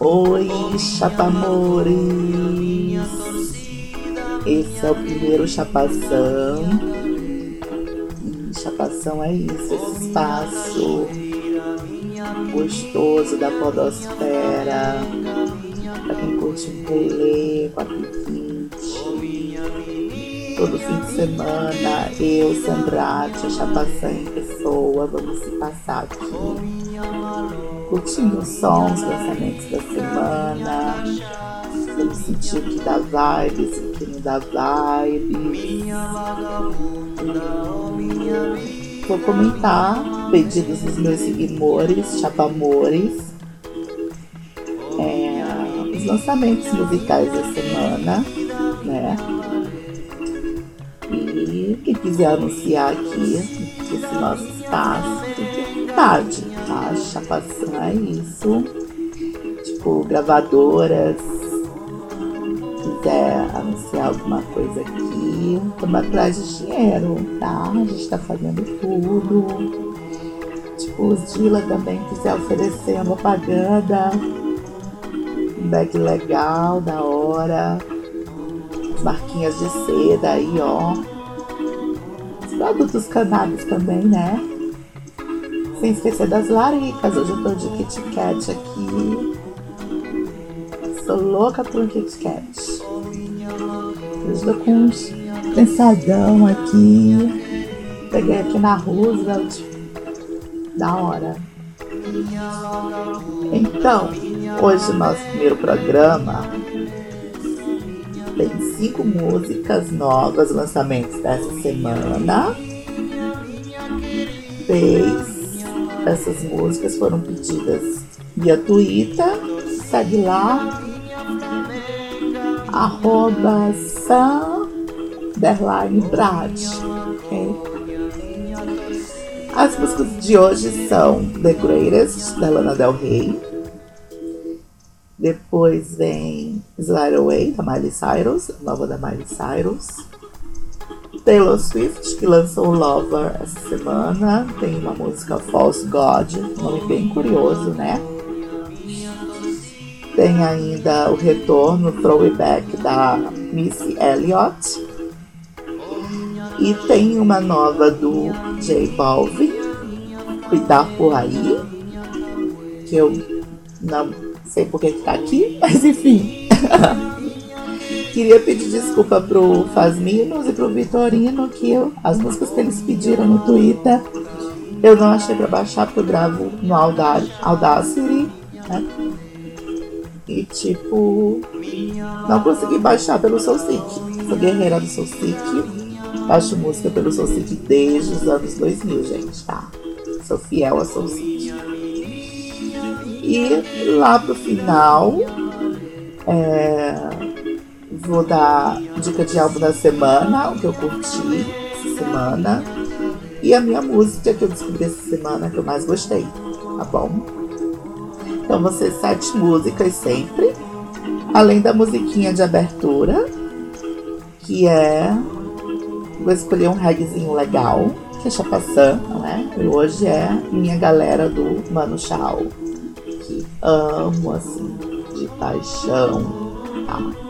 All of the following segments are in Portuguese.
Oi, chapamores! Esse é o primeiro chapação. E chapação é isso, esse espaço gostoso da podosfera. Pra quem curte um rolê, 420. Todo fim de semana, eu, Sandrate, a chapação em pessoa, vamos se passar aqui curtindo os sons, lançamentos da semana. Vamos sentir o que dá vibes, o que não dá vibes. Vou comentar pedidos dos meus seguidores, chapamores. É, os lançamentos musicais da semana, né? E quem quiser anunciar aqui esse nosso espaço, vontade, tá? Chapação é isso. Tipo, gravadoras, quiser anunciar alguma coisa aqui, estamos atrás de dinheiro, tá? A gente tá fazendo tudo. Tipo, os Dila também quiser oferecer uma propaganda, um bag legal, da hora, as marquinhas de seda aí, ó. Os produtos cannabis também, né? Sem esquecer das laricas. Hoje eu tô de Kit Kat aqui. Sou louca por um Kit Kat. Hoje tô com uns pensadão aqui. Peguei aqui na Roosevelt. Da hora. Então, hoje nosso primeiro programa tem cinco músicas novas, lançamentos dessa semana. Três dessas músicas foram pedidas via Twitter. Segue lá. Arroba Brad. Okay? As músicas de hoje são The Greatest, da Lana Del Rey. Depois vem Slide Away, da Miley Cyrus, nova da Miley Cyrus. Taylor Swift, que lançou Lover essa semana. Tem uma música False God, nome bem curioso, né? Tem ainda o retorno, Throwback, da Missy Elliott. E tem uma nova do J Balvin, Cuidar por Aí, que eu não sei por que tá aqui, mas enfim. Queria pedir desculpa pro Fasminos e pro Vitorino, que eu, as músicas que eles pediram no Twitter, eu não achei pra baixar, porque eu gravo no Audacity, né? E tipo, não consegui baixar pelo SoulSeek. Sou guerreira do SoulSeek. Baixo música pelo SoulSeek desde os anos 2000, gente, tá? Sou fiel a SoulSeek. E lá pro final, é, vou dar dica de álbum da semana, o que eu curti essa semana. E a minha música que eu descobri essa semana que eu mais gostei, tá bom? Então vão ser sete músicas sempre. Além da musiquinha de abertura, que é. Vou escolher um reggaezinho legal, que é Chapaçã, não é? E hoje é minha galera do Mano Chao. Que amo, assim, de paixão. Tá?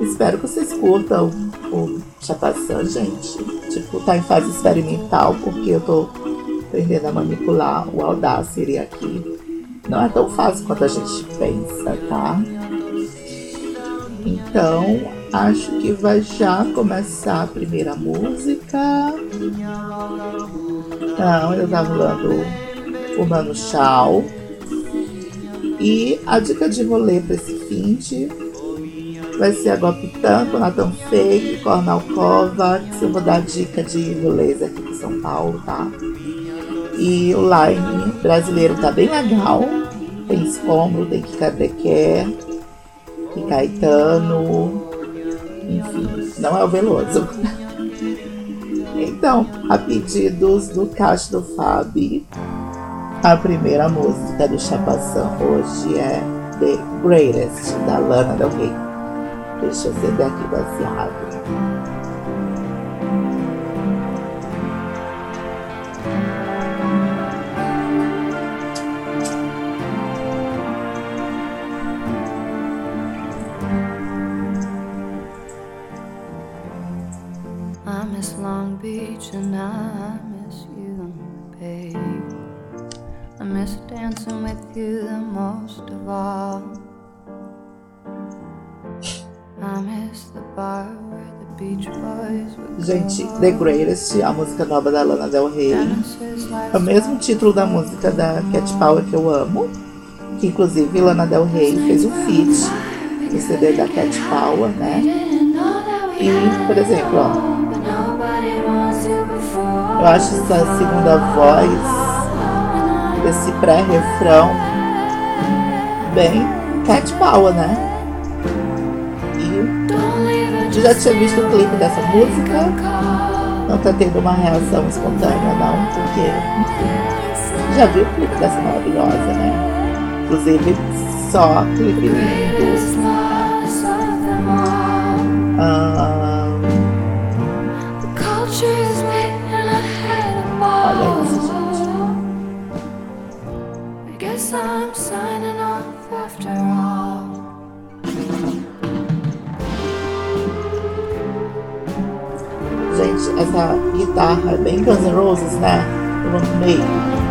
Espero que vocês curtam o Chapaçã, gente. Tipo, tá em fase experimental, porque eu tô aprendendo a manipular o Audacity aqui não é tão fácil quanto a gente pensa, tá? Então, acho que vai já começar a primeira música. Então, eu tava rolando Fumando Chau. E a dica de rolê para esse fim vai ser a Golpitã, Nathan Fake, Cornalcova, que eu vou dar dica de rolês aqui em São Paulo, tá? E o line brasileiro tá bem legal. Tem Escombro, tem Kikadequé, tem Caetano, enfim, não é o Veloso. então, a pedidos do do Fabi, a primeira música do Chapação hoje é The Greatest, da Lana Del Rey. Deixa eu acender aqui baseado. miss Gente. The Greatest, a música nova da Lana Del Rey. É o mesmo título da música da Cat Power que eu amo. Que inclusive Lana Del Rey fez um feat no CD da Cat Power, né? E, por exemplo, ó, eu acho essa segunda voz, esse pré-refrão, bem Cat Power, né? E eu já tinha visto o clipe dessa música, não tá tendo uma reação espontânea, não, porque, enfim, já vi o clipe dessa maravilhosa, né? Inclusive, só clipe lindo. Ah, olha isso, gente. Essa guitarra bem Guns N' Roses, né? Eu amei. I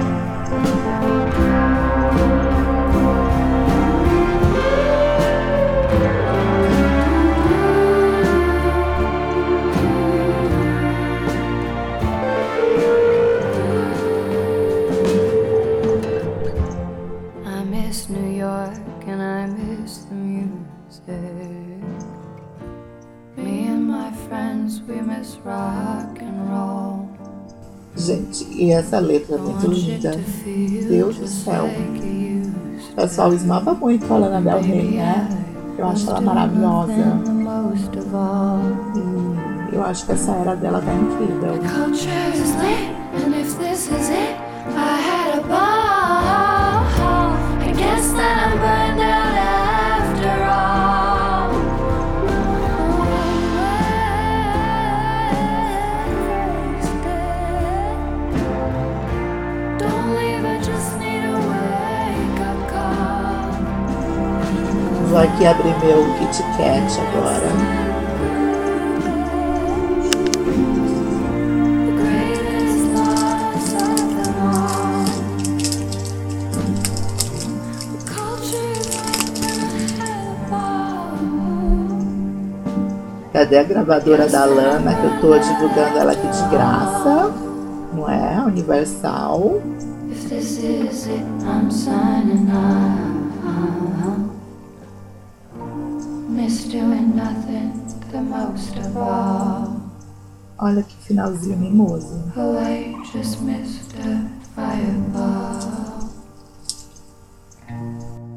Gente, e essa letra é muito linda. Deus do céu. O pessoal esnova muito a Lana Del Rey, né? Eu acho ela maravilhosa. E eu acho que essa era dela tá incrível. Vou aqui abrir meu Kit agora. Cadê a gravadora da Lana que eu tô divulgando ela aqui de graça? Não é? Universal. If this is it, I'm signing. Miss doing nothing the most of all. Olha que finalzinho mimoso. Oh, I just missed a fireball.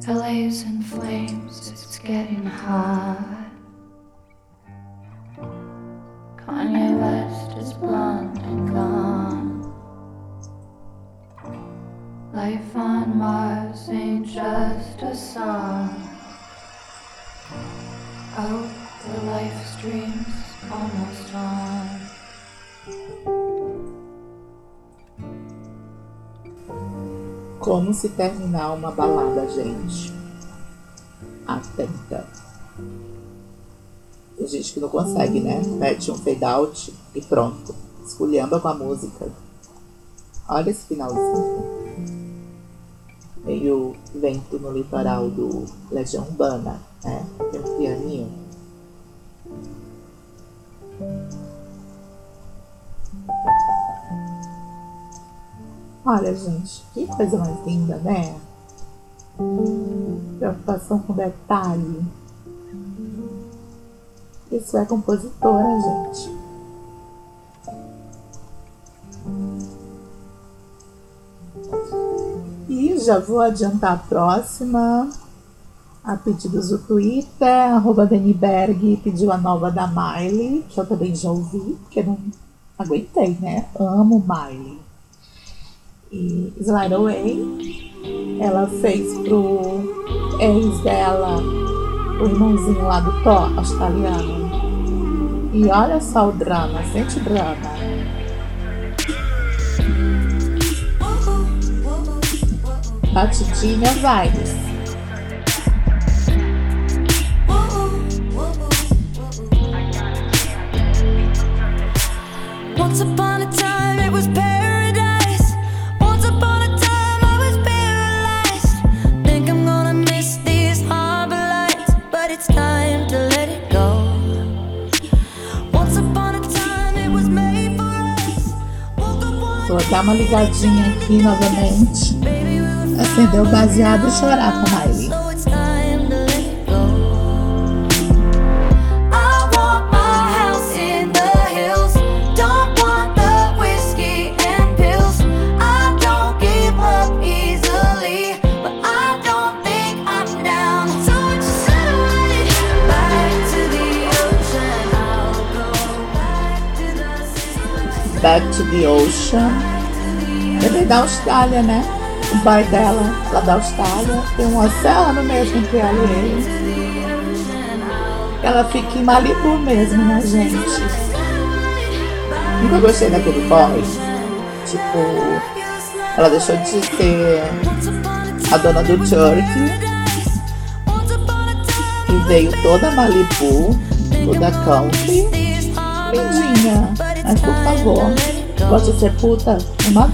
LA's in flames, it's getting hot. Kanye West is blonde and gone. Life on Mars ain't just a song. Oh, the almost on. Como se terminar uma balada, gente? Atenta. Tem gente que não consegue, né? Mete um fade out e pronto. Esculhamba com a música. Olha esse finalzinho. Tem o vento no litoral do Legião Urbana, né? Tem um pianinho. Olha, gente, que coisa mais linda, né? Preocupação com detalhe. Isso é compositora, gente. E já vou adiantar a próxima. A pedidos do Twitter, arroba Daniberg pediu a nova da Miley, que eu também já ouvi, porque não aguentei, né? Amo Miley. E Slide Away, ela fez pro ex dela, o irmãozinho lá do Thor, australiano. E olha só o drama, sente o drama. Batidinha vibes. Vou dar uma ligadinha aqui novamente. Acender o baseado e chorar com a Back to the Ocean. É bem da Austrália, né? O pai dela, lá da Austrália, tem um oceano mesmo entre ela e ele. Ela fica em Malibu mesmo, né, gente? Nunca gostei daquele boy. Tipo, ela deixou de ser a dona do Turkey e veio toda Malibu, toda country. Lindinha, mas por favor, de ser puta?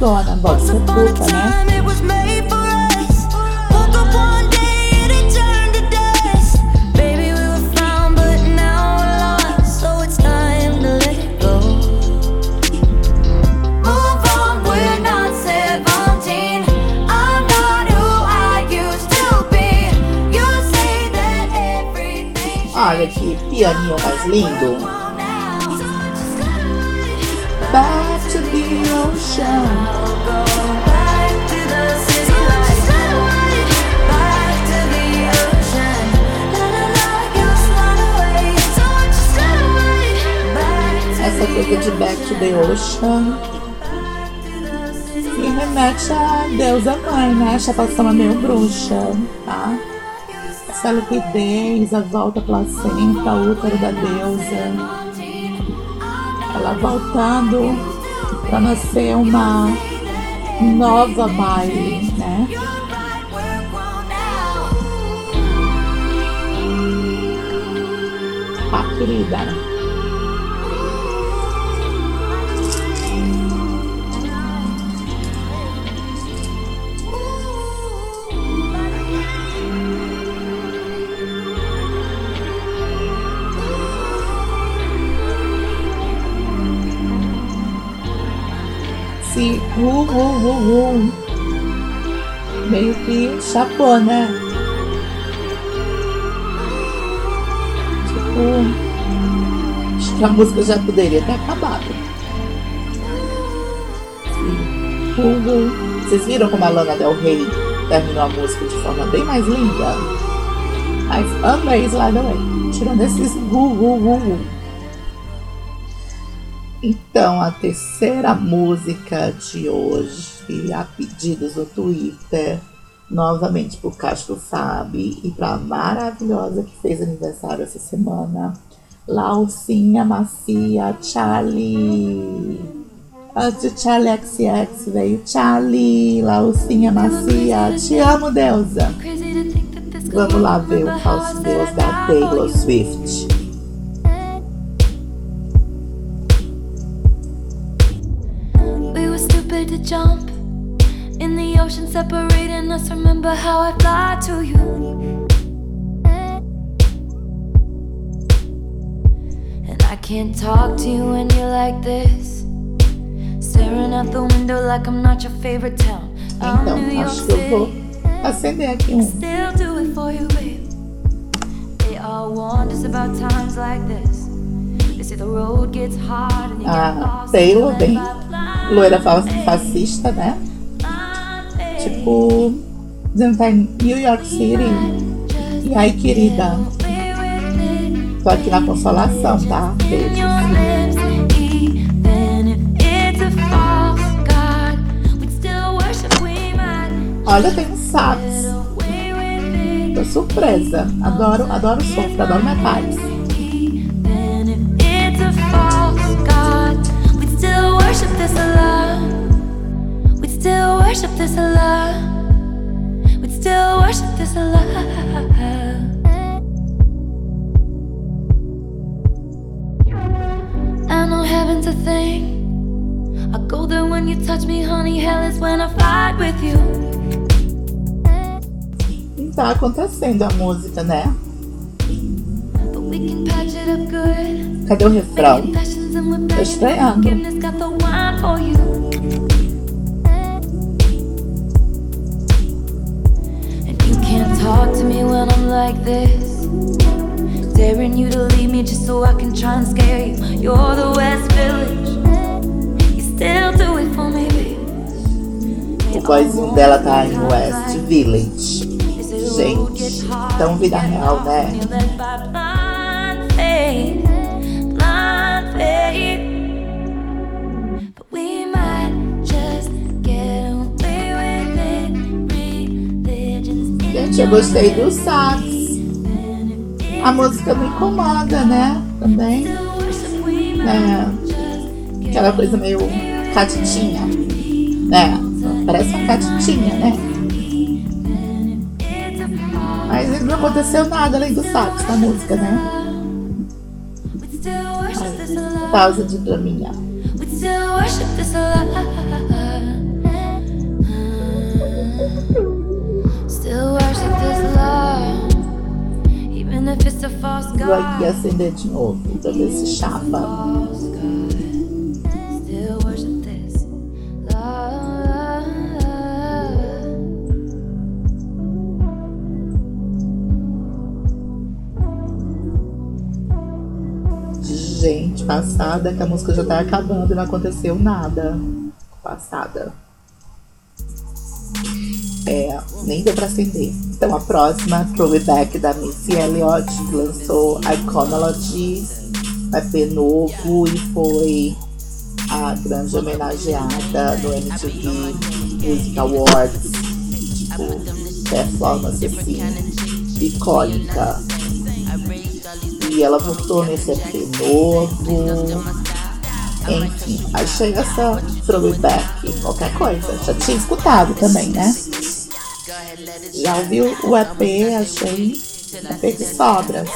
Dona, gosta de ser puta, né? It was made for us. Woke up one day and it turned to dust. Baby, we were found, but now we're lost. So it's time to let it go. Move on, we're not 17. I'm not who I used to be. You say that everything Olha que pianinho mais lindo. Back to Essa coisa de Back to the Ocean me remete a deusa mãe, né? A chapação é meio bruxa, tá? Essa liquidez, a volta placenta, útero da deusa. Ela voltando para nascer uma nova Miley, né? Ah, querida. Se uh, uh, uh, uh. meio que chapou, né? Tipo, acho que a música já poderia ter acabado. Uh, uh. Vocês viram como a Lana Del Rey terminou a música de forma bem mais linda? Mas amei Slide Away. Tirando esses uh, uh, uh, uh. Então, a terceira música de hoje, a pedidos no Twitter, novamente por Castro Sabe e para a maravilhosa que fez aniversário essa semana, Laucinha Macia Charlie. Antes de Charlie XX veio Charlie, Laucinha Macia. Te amo, deusa. Vamos lá ver o falso deus da Taylor Swift. Stupid to jump in the ocean, separating us. Remember how I fly to you. And I can't talk to you when you're like this. Staring out the window like I'm not your favorite town. I'm New Então, York eu vou City. acender aqui um. Still do it for you, babe. They all warned us about times like this. They say the road gets hard and you get Ah, lost. Taylor, bem loira fascista, né? Tipo, tá em New York City. E aí, querida, tô aqui na consolação, tá? Beijos. Olha, tem um sax. Tô surpresa. Adoro, adoro o sopro, adoro metais. Worship this Allah. We'd still worship this Allah. I know heaven's a thing. I go there when you touch me, honey. Hell is when I fight with you. Tá acontecendo a música, né? But we can patch it up good. Cadê o refrão? Tô estranhando. Like this. Daring you to leave me just so I can try and scare you. You're the West Village. You still do it for me, baby. O vozinho dela tá em West Village. Gente, tão vida real, né? Eu gostei do sax. A música me incomoda, né? Também. É, aquela coisa meio catitinha. Né? Parece uma catitinha, né? Mas não aconteceu nada além do sax na música, né? Pausa de draminha. Even if it's a false Vou God. aqui acender de novo pra ver se chapa. Gente, passada que a música já tá acabando e não aconteceu nada. Passada. É, nem deu pra acender. Então a próxima, Throwback da Missy Elliott, lançou Iconology, EP novo e foi a grande homenageada no MTV Music Awards. Tipo, performance assim, icônica. E ela voltou nesse EP novo. Enfim, achei essa throwback qualquer coisa. Já tinha escutado também, né? Já ouviu o EP, achei EP de sobras.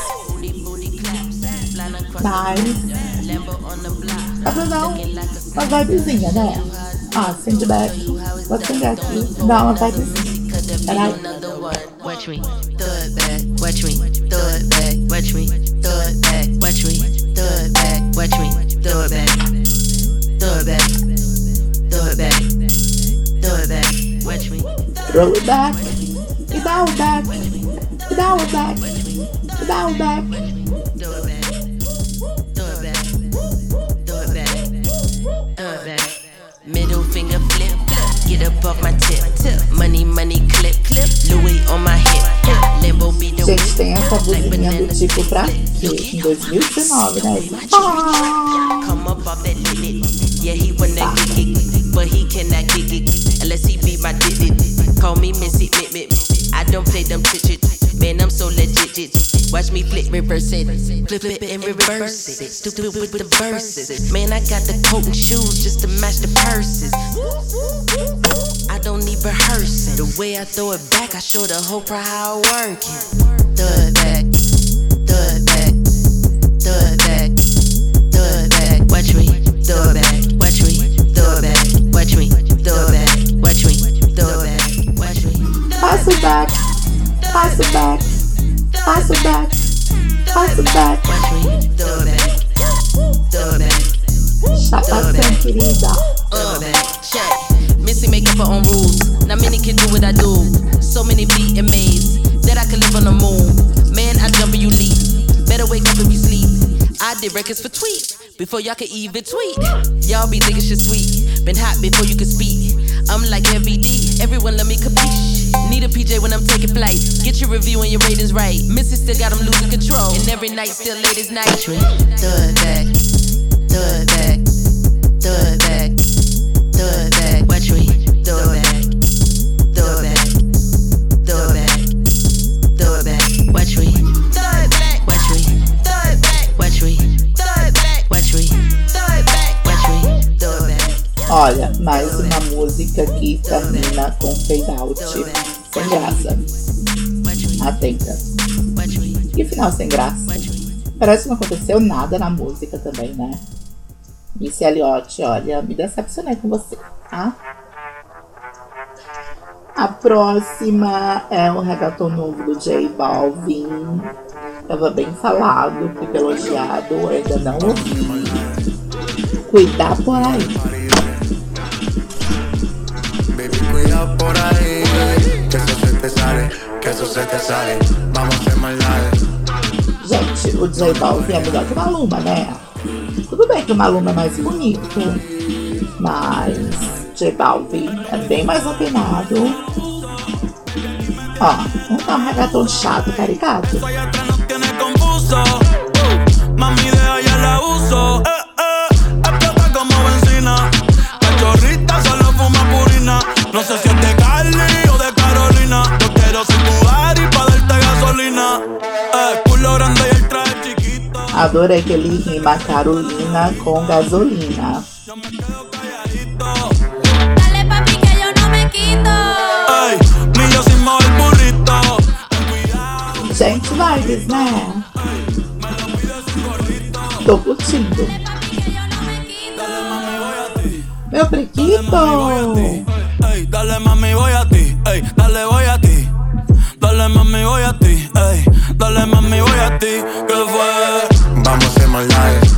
Mas dá pra dar um- uma vibezinha, né? Ah, Sandback, vou acender aqui, dá uma vibezinha. Peraí. Watch me, throw it watch me, throw it watch me, throw it watch me, Throw it back, e dá o back, e dá o back, e dá o back. Throw it back, throw it back, throw it back, throw it back. Middle finger flip, get up off my tip. Money, money, clip, clip. Louis on my hip, Lambo be the Gente, tem essa buzininha do tipo pra quê? Em 2019, né? Ah! Come up off that lit. Yeah, he wanna kick it, but he cannot kick it unless he be my digit. Me Missy Mit Mit. I don't play them chit Man, I'm so legit. -it. Watch me flip, reverse it, flip flip it and reverse it. Stupid with the verses. Man, I got the coat and shoes just to match the purses. I don't need rehearsing. The way I throw it back, I show the whole crowd how I work it. It back, it back, throw back, throw it back, throw it back, throw it back. Check. Missy make up her own rules. Not many can do what I do. So many beat and maze that I could live on the moon. Man, I jump and you leap. Better wake up if you sleep. I did records for tweet before y'all could even tweet. Y'all be thinking shit sweet. Been hot before you could speak. I'm like every D, Everyone let me capiche. Need a PJ when I'm taking flight. Get your review and your ratings right. Missy still got them losing control. And every night still late as night. It back. It back. It back. Olha, mais uma música que termina com fade out. Sem graça. Atenta. Que final sem graça. Parece que não aconteceu nada na música também, né? Missy Elliott, olha, me decepcionei com você, tá? A próxima é o reggaeton novo do J Balvin. Tava bem falado, fica elogiado, ainda não ouvi. Cuidar por aí. Cuida por ahí, que eso se te sale, que eso se te sale. Vamos a hacer maldades. Gente, o J Balvin é melhor que o Maluma, né? Tudo bem que o Maluma é mais bonito, mas J Balvin é bem mais opinado. Ó, não tá um reggaeton chato, caricato. Adorei que ele rima Carolina com gasolina. Que Gente, vibes, né? Tô curtindo. Que. Meu prequito! Dale mami, voy a ti. Ey, dale, voy a ti. Dale mami, voy a ti. Ey, dale mami, voy a ti. ¿Qué fue? Vamos hacer maldades.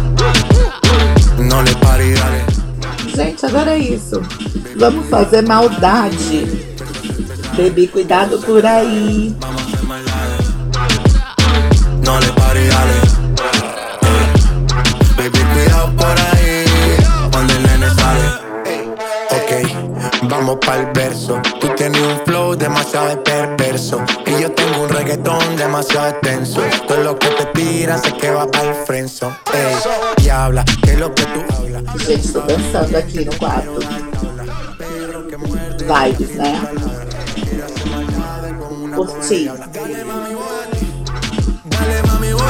No le pare. Gente, adorei isso. Vamos fazer maldade. Bebê, cuidado por aí. No le pare. Baby, cuidado por ahí. Cuando el nene sale. Ok, vamos pa'l verso. Tú tienes un flow demasiado perverso. Y yo tengo un reggaetón demasiado Gente, tô dançando aqui no quarto. Vibes, né? Curti. Dale mami, voy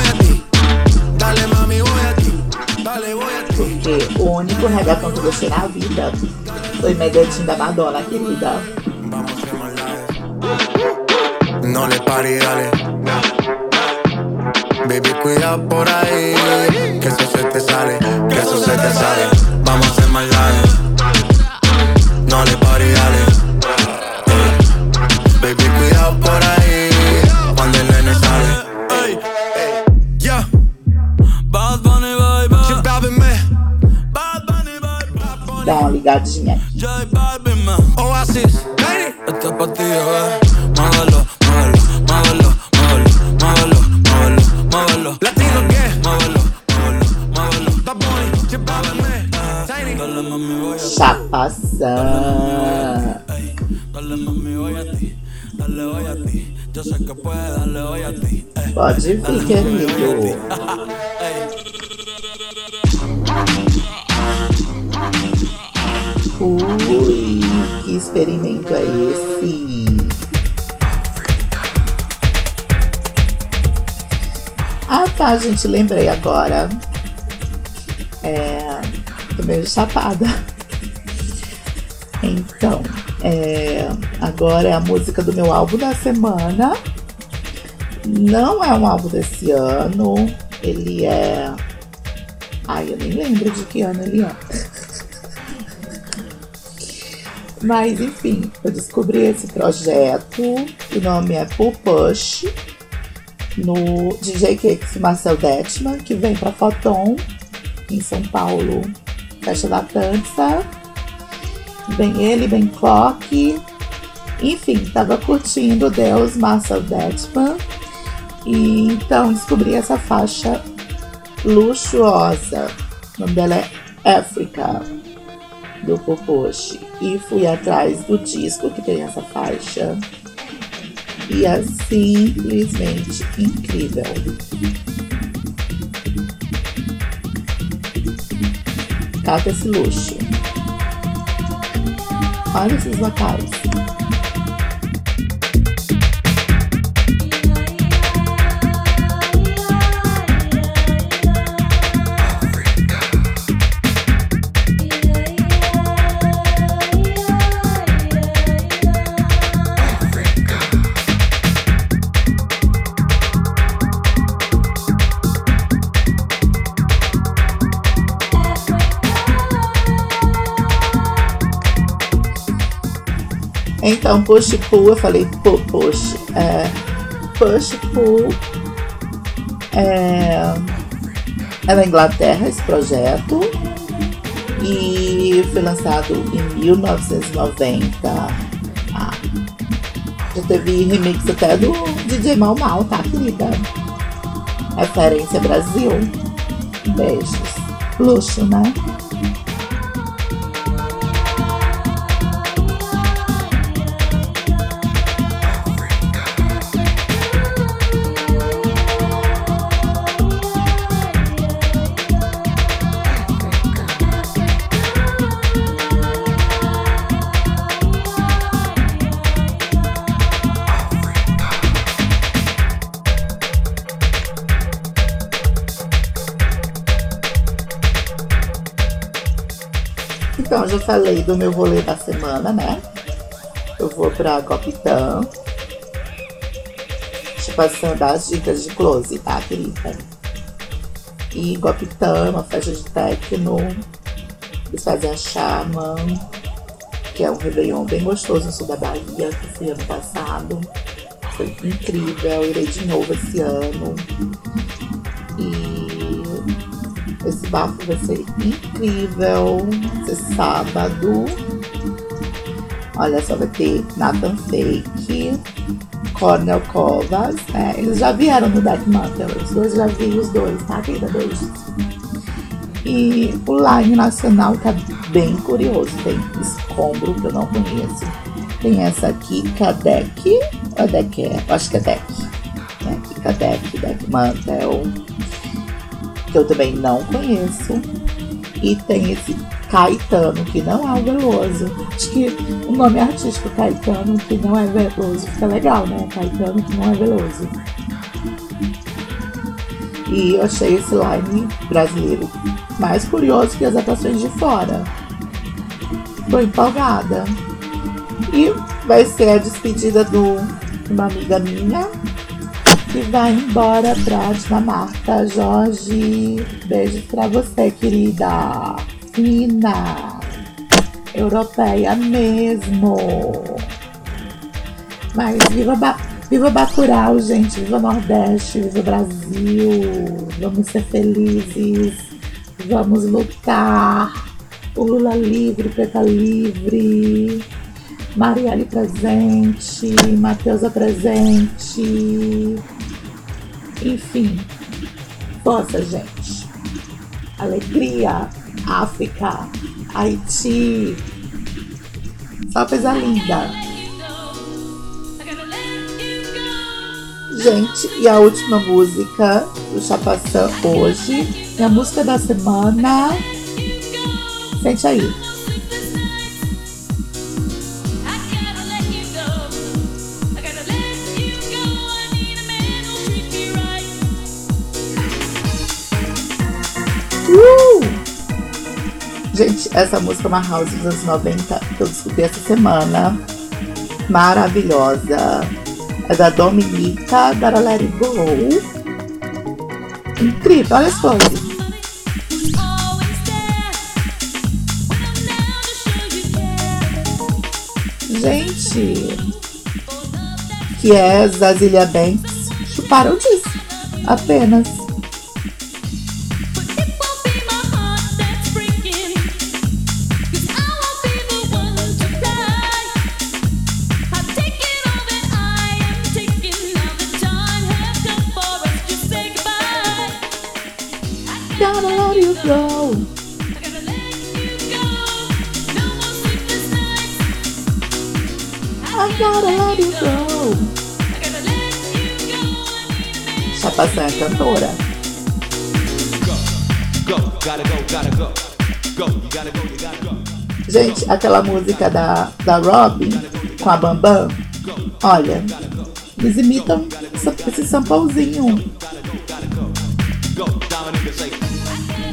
a ti. Dale mami, voy a ti. Dale, voy a ti. Porque o único reggaeton que gostei na vida foi Medellín da Madonna, querida. No le pare, dale. Baby, cuida por ahí. Que eso se te sale, que eso se te sale. Vamos a hacer maldades. No le pare, dale. Baby, cuidado por ahí. Cuando el nene sale. Ey, yeah. Bad Bunny, baby. She babbing me. Bad Bunny, baby. Bad Bunny. Ligadinha aqui. J Balvin, man. Oasis, hey. Esto es Ey. Pode vir, querido. Ui, que experimento é esse? Ah tá, gente, lembrei agora. É. Tô meio chapada. Então, é, agora é a música do meu álbum da semana. Não é um álbum desse ano. Ele é. Ai, eu nem lembro de que ano ele é. Mas enfim, eu descobri esse projeto. O nome é Pull Push. No DJ Cakes Marcel Detman, que vem pra Foton, em São Paulo. Festa da Dança. Vem ele, bem Clock. Enfim, tava curtindo Deus Marcel Detman. E então descobri essa faixa luxuosa. O nome dela é Africa, do Popoche. E fui atrás do disco que tem essa faixa. E é simplesmente incrível. Cata esse luxo. Olha esses vocais. Então, push pull, eu falei pu push. É, push pull é, é na Inglaterra esse projeto e foi lançado em 1990. Ah, já teve remix até do DJ Mal Mal, tá, querida? Referência Brasil. Beijos. Luxo, né? Já falei do meu rolê da semana, né? Eu vou pra Copitã. Te passando as dicas de close, tá, querida? E Gopitã é uma festa de techno. Eles fazem a Chama, que é um Réveillon bem gostoso no sul da Bahia, que foi ano passado. Foi incrível, irei de novo esse ano. Esse bafo vai ser incrível. Esse sábado. Olha só, vai ter Nathan Fake, Cornel Covas. né? eles já vieram no Death Mantle. Os dois já vi os dois, tá, querida? Beijos. E o Line Nacional tá bem curioso. Tem escombro que eu não conheço. Tem essa aqui, Kadek. Ou Deck é? Eu acho que é Deck. Né? Kadek, Mantel que eu também não conheço. E tem esse Caetano, que não é o Veloso. Acho que o nome artístico Caetano, que não é Veloso, fica legal, né? Caetano, que não é Veloso. E eu achei esse line brasileiro mais curioso que as atrações de fora. Tô empolgada. E vai ser a despedida do, de uma amiga minha, vai embora pra Dinamarca. Jorge, beijo pra você, querida. Fina. Europeia mesmo. Mas viva, ba viva Bacurau, gente. Viva Nordeste, viva Brasil. Vamos ser felizes. Vamos lutar. O Lula livre, Preta livre. Marielle presente, Matheusa presente. Enfim, força, gente. Alegria, África, Haiti. Só coisa linda. Gente, e a última música do Chapaçã hoje é a música da semana. Sente aí. Gente, essa música é uma house dos anos 90 que eu descobri essa semana. Maravilhosa. É da Dominica, da Let It Go. Incrível, olha as coisas. Gente, que é Zazilia Banks, chuparam disso. Apenas. Gotta go. Gente, aquela música da, da Robin com a Bambam. Olha, eles imitam esse say.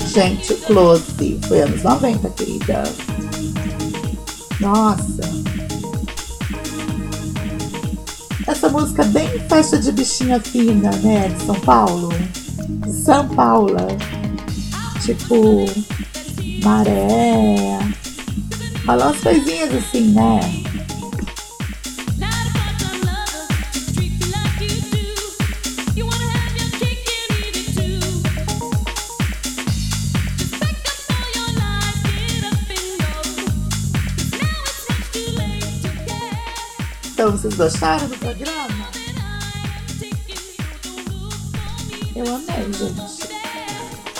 Gente, Close. Foi anos 90, querida. Nossa. essa música bem festa de bichinha fina, né? De São Paulo. São Paula. Tipo, maré. Falar coisinhas assim, né? Então, vocês gostaram do programa?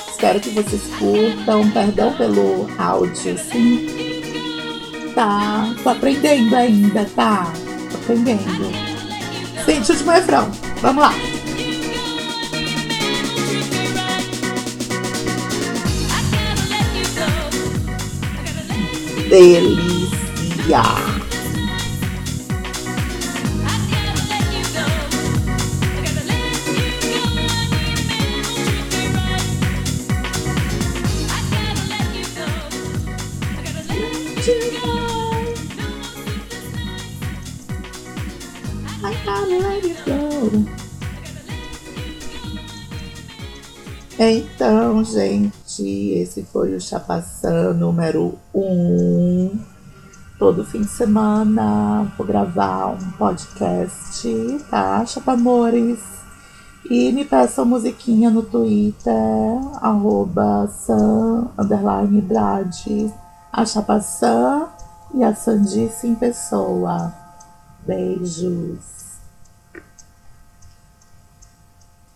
Espero que vocês curtam. Perdão pelo áudio, sim. Tá. Tô aprendendo ainda, tá? Tô aprendendo. Gente, último refrão. Vamos lá. Delícia. Gente, esse foi o Chapaçã número 1. Um. Todo fim de semana vou gravar um podcast, tá? Chapamores. E me peçam musiquinha no Twitter, arroba underline a Chapaçã e a Sandice em pessoa. Beijos.